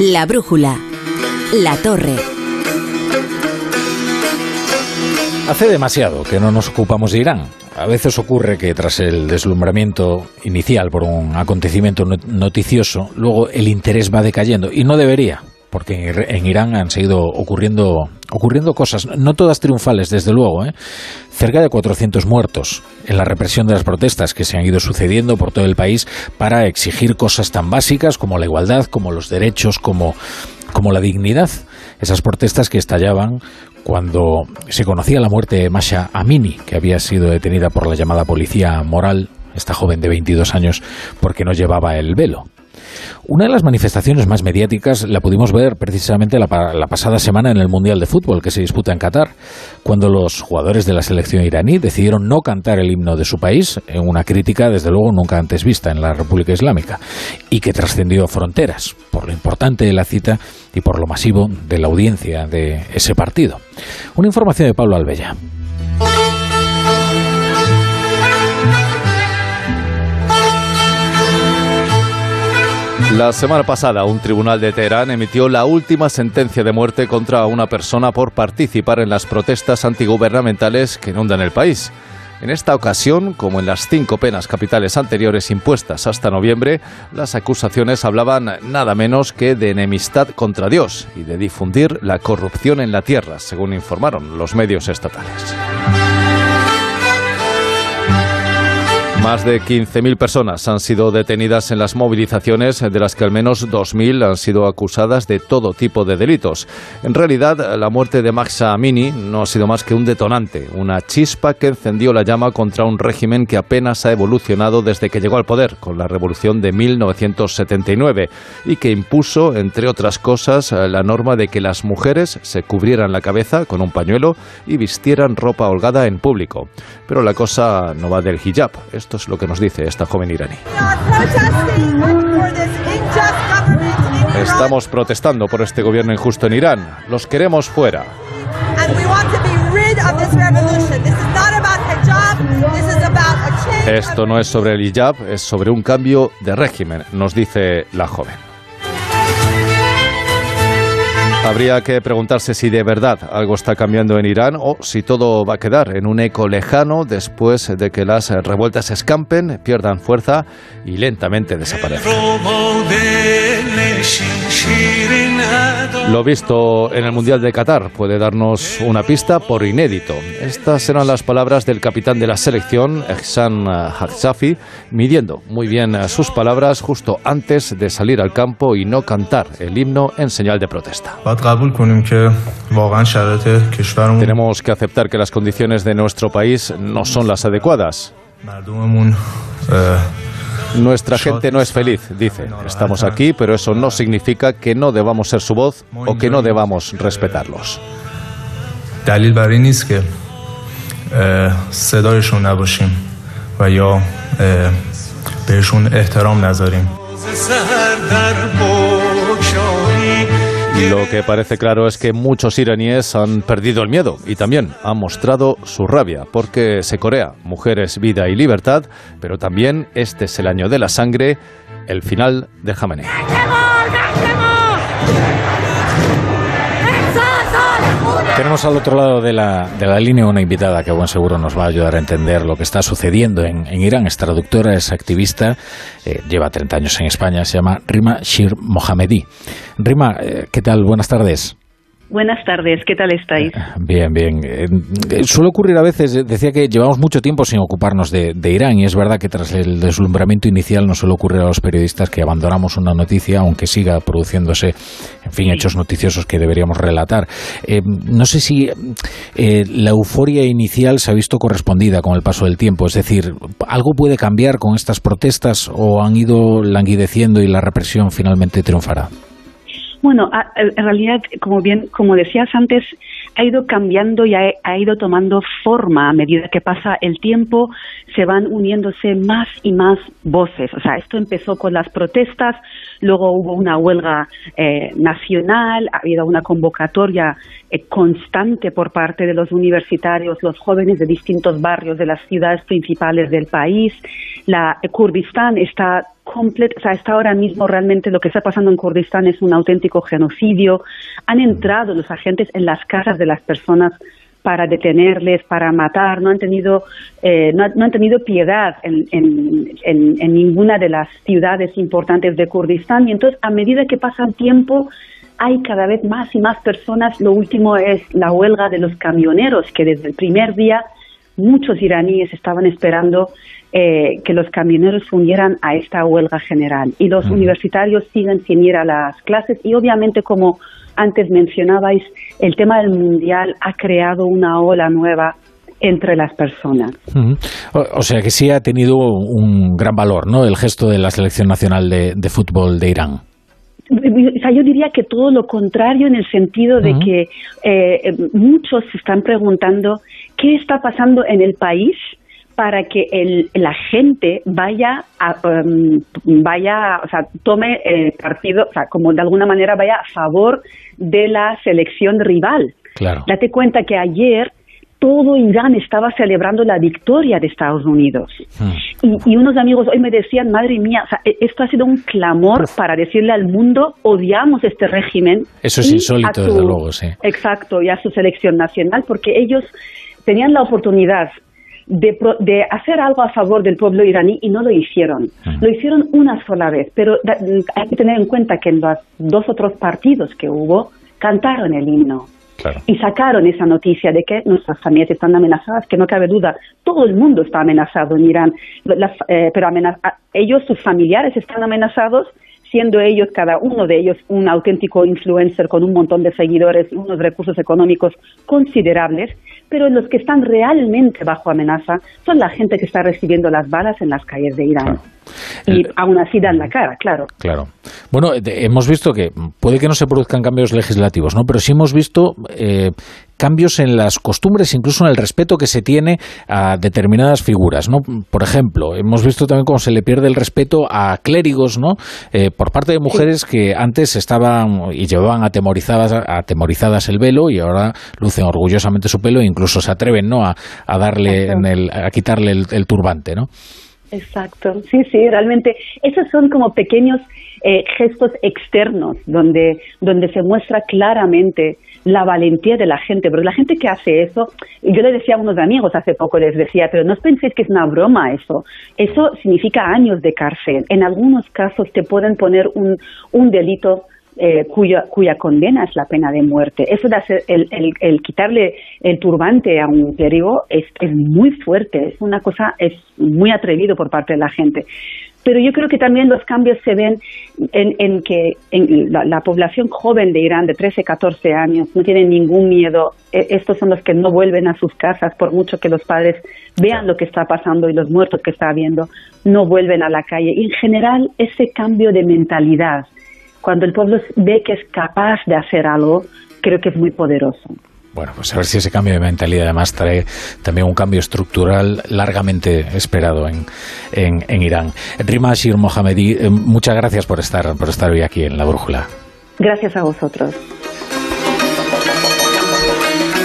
La brújula. La torre. Hace demasiado que no nos ocupamos de Irán. A veces ocurre que tras el deslumbramiento inicial por un acontecimiento noticioso, luego el interés va decayendo y no debería, porque en Irán han seguido ocurriendo, ocurriendo cosas, no todas triunfales, desde luego. ¿eh? Cerca de 400 muertos en la represión de las protestas que se han ido sucediendo por todo el país para exigir cosas tan básicas como la igualdad, como los derechos, como, como la dignidad. Esas protestas que estallaban cuando se conocía la muerte de Masha Amini, que había sido detenida por la llamada policía moral, esta joven de 22 años, porque no llevaba el velo. Una de las manifestaciones más mediáticas la pudimos ver precisamente la, pasada semana en el Mundial de Fútbol que se disputa en Qatar, cuando los jugadores de la selección iraní decidieron no cantar el himno de su país, en una crítica desde luego nunca antes vista en la República Islámica, y que trascendió fronteras, por lo importante de la cita y por lo masivo de la audiencia de ese partido. Una información de Pablo Albella. La semana pasada, un tribunal de Teherán emitió la última sentencia de muerte contra una persona por participar en las protestas antigubernamentales que inundan el país. En esta ocasión, como en las cinco penas capitales anteriores impuestas hasta noviembre, las acusaciones hablaban nada menos que de enemistad contra Dios y de difundir la corrupción en la tierra, según informaron los medios estatales. Más de 15.000 personas han sido detenidas en las movilizaciones, de las que al menos 2.000 han sido acusadas de todo tipo de delitos. En realidad, la muerte de Maxa Amini no ha sido más que un detonante, una chispa que encendió la llama contra un régimen que apenas ha evolucionado desde que llegó al poder, con la revolución de 1979, y que impuso, entre otras cosas, la norma de que las mujeres se cubrieran la cabeza con un pañuelo y vistieran ropa holgada en público. Pero la cosa no va del hijab. Esto es lo que nos dice esta joven iraní. Estamos protestando por este gobierno injusto en Irán. Los queremos fuera. Esto no es sobre el hijab, es sobre un cambio de régimen, nos dice la joven. Habría que preguntarse si de verdad algo está cambiando en Irán o si todo va a quedar en un eco lejano después de que las revueltas escampen, pierdan fuerza y lentamente desaparezcan. Lo visto en el Mundial de Qatar puede darnos una pista por inédito. Estas eran las palabras del capitán de la selección, Ehsan Haksafi, midiendo muy bien sus palabras justo antes de salir al campo y no cantar el himno en señal de protesta. Tenemos que aceptar que las condiciones de nuestro país no son las adecuadas. Nuestra gente no es feliz, dice. Estamos aquí, pero eso no significa que no debamos ser su voz o que no debamos respetarlos. Lo que parece claro es que muchos iraníes han perdido el miedo y también han mostrado su rabia, porque se corea mujeres, vida y libertad, pero también este es el año de la sangre, el final de Jamenei. Tenemos al otro lado de la, de la línea una invitada que buen seguro nos va a ayudar a entender lo que está sucediendo en, Irán. Es traductora, es activista, eh, lleva 30 años en España, se llama Rima Shir Mohamedi. Rima, eh, ¿qué tal? Buenas tardes. Buenas tardes, ¿qué tal estáis? Bien, bien. Eh, suele ocurrir a veces, decía que llevamos mucho tiempo sin ocuparnos de, Irán y es verdad que tras el deslumbramiento inicial no suele ocurrir a los periodistas que abandonamos una noticia aunque siga produciéndose, en fin, hechos noticiosos que deberíamos relatar. Eh, no sé si la euforia inicial se ha visto correspondida con el paso del tiempo, es decir, ¿algo puede cambiar con estas protestas o han ido languideciendo y la represión finalmente triunfará? Bueno, en realidad, como bien, como decías antes, ha ido cambiando y ha, ido tomando forma a medida que pasa el tiempo, se van uniéndose más y más voces. O sea, esto empezó con las protestas, luego hubo una huelga eh, nacional, ha habido una convocatoria eh, constante por parte de los universitarios, los jóvenes de distintos barrios de las ciudades principales del país. La Kurdistán está completo, o sea, está ahora mismo realmente lo que está pasando en Kurdistán es un auténtico genocidio. Han entrado los agentes en las casas de las personas para detenerles, para matar, no han tenido, eh, no, han tenido piedad en, en, ninguna de las ciudades importantes de Kurdistán y entonces a medida que pasa el tiempo hay cada vez más y más personas. Lo último es la huelga de los camioneros, que desde el primer día muchos iraníes estaban esperando eh, que los camioneros se unieran a esta huelga general. Y los universitarios siguen sin ir a las clases y obviamente como antes mencionabais, el tema del mundial ha creado una ola nueva entre las personas. o, sea que sí ha tenido un gran valor, ¿no? El gesto de la selección nacional de fútbol de Irán. O sea, yo diría que todo lo contrario en el sentido de que eh, muchos se están preguntando qué está pasando en el país para que el, la gente vaya a, um, vaya, o sea, tome el partido, o sea, como de alguna manera vaya a favor de la selección rival. Claro. Date cuenta que ayer todo Irán estaba celebrando la victoria de Estados Unidos. Hmm. Y, unos amigos hoy me decían, madre mía, e-, esto ha sido un clamor para decirle al mundo, odiamos este régimen. Eso es insólito, desde luego, sí. Exacto, y a su selección nacional, porque ellos tenían la oportunidad de, de, hacer algo a favor del pueblo iraní y no lo hicieron. Lo hicieron una sola vez, pero hay que tener en cuenta que en los dos otros partidos que hubo, cantaron el himno. Y sacaron esa noticia de que nuestras familias están amenazadas, que no cabe duda, todo el mundo está amenazado en Irán, eh, pero ellos, sus familiares están amenazados, siendo ellos, cada uno de ellos, un auténtico influencer con un montón de seguidores y unos recursos económicos considerables, pero los que están realmente bajo amenaza son la gente que está recibiendo las balas en las calles de Irán. Y aún así dan la cara, claro. Claro. Bueno, hemos visto que puede que no se produzcan cambios legislativos, ¿no? Pero sí hemos visto eh, cambios en las costumbres, incluso en el respeto que se tiene a determinadas figuras, ¿no? Por ejemplo, hemos visto también cómo se le pierde el respeto a clérigos, ¿no? Eh, por parte de mujeres que antes estaban y llevaban atemorizadas, atemorizadas el velo y ahora lucen orgullosamente su pelo e incluso se atreven, ¿no? A, darle, a quitarle el turbante, ¿no? Exacto, sí, sí, realmente esos son como pequeños eh, gestos externos donde, donde se muestra claramente la valentía de la gente, porque la gente que hace eso, yo le decía a unos amigos hace poco, les decía, pero no penséis que es una broma eso, eso significa años de cárcel, en algunos casos te pueden poner un, un delito eh, cuya, cuya condena es la pena de muerte. Eso de hacer el, el, quitarle el turbante a un clérigo es, es, muy fuerte, es una cosa, es muy atrevido por parte de la gente. Pero yo creo que también los cambios se ven en, en que en la, población joven de Irán de 13, 14 años no tienen ningún miedo. E, estos son los que no vuelven a sus casas por mucho que los padres vean lo que está pasando y los muertos que está habiendo, no vuelven a la calle. Y en general ese cambio de mentalidad cuando el pueblo ve que es capaz de hacer algo, creo que es muy poderoso. Bueno, pues a ver si ese cambio de mentalidad además trae también un cambio estructural largamente esperado en, en, Irán. Rima Shir Mohamedi, eh, muchas gracias por estar, por estar hoy aquí en La Brújula. Gracias a vosotros.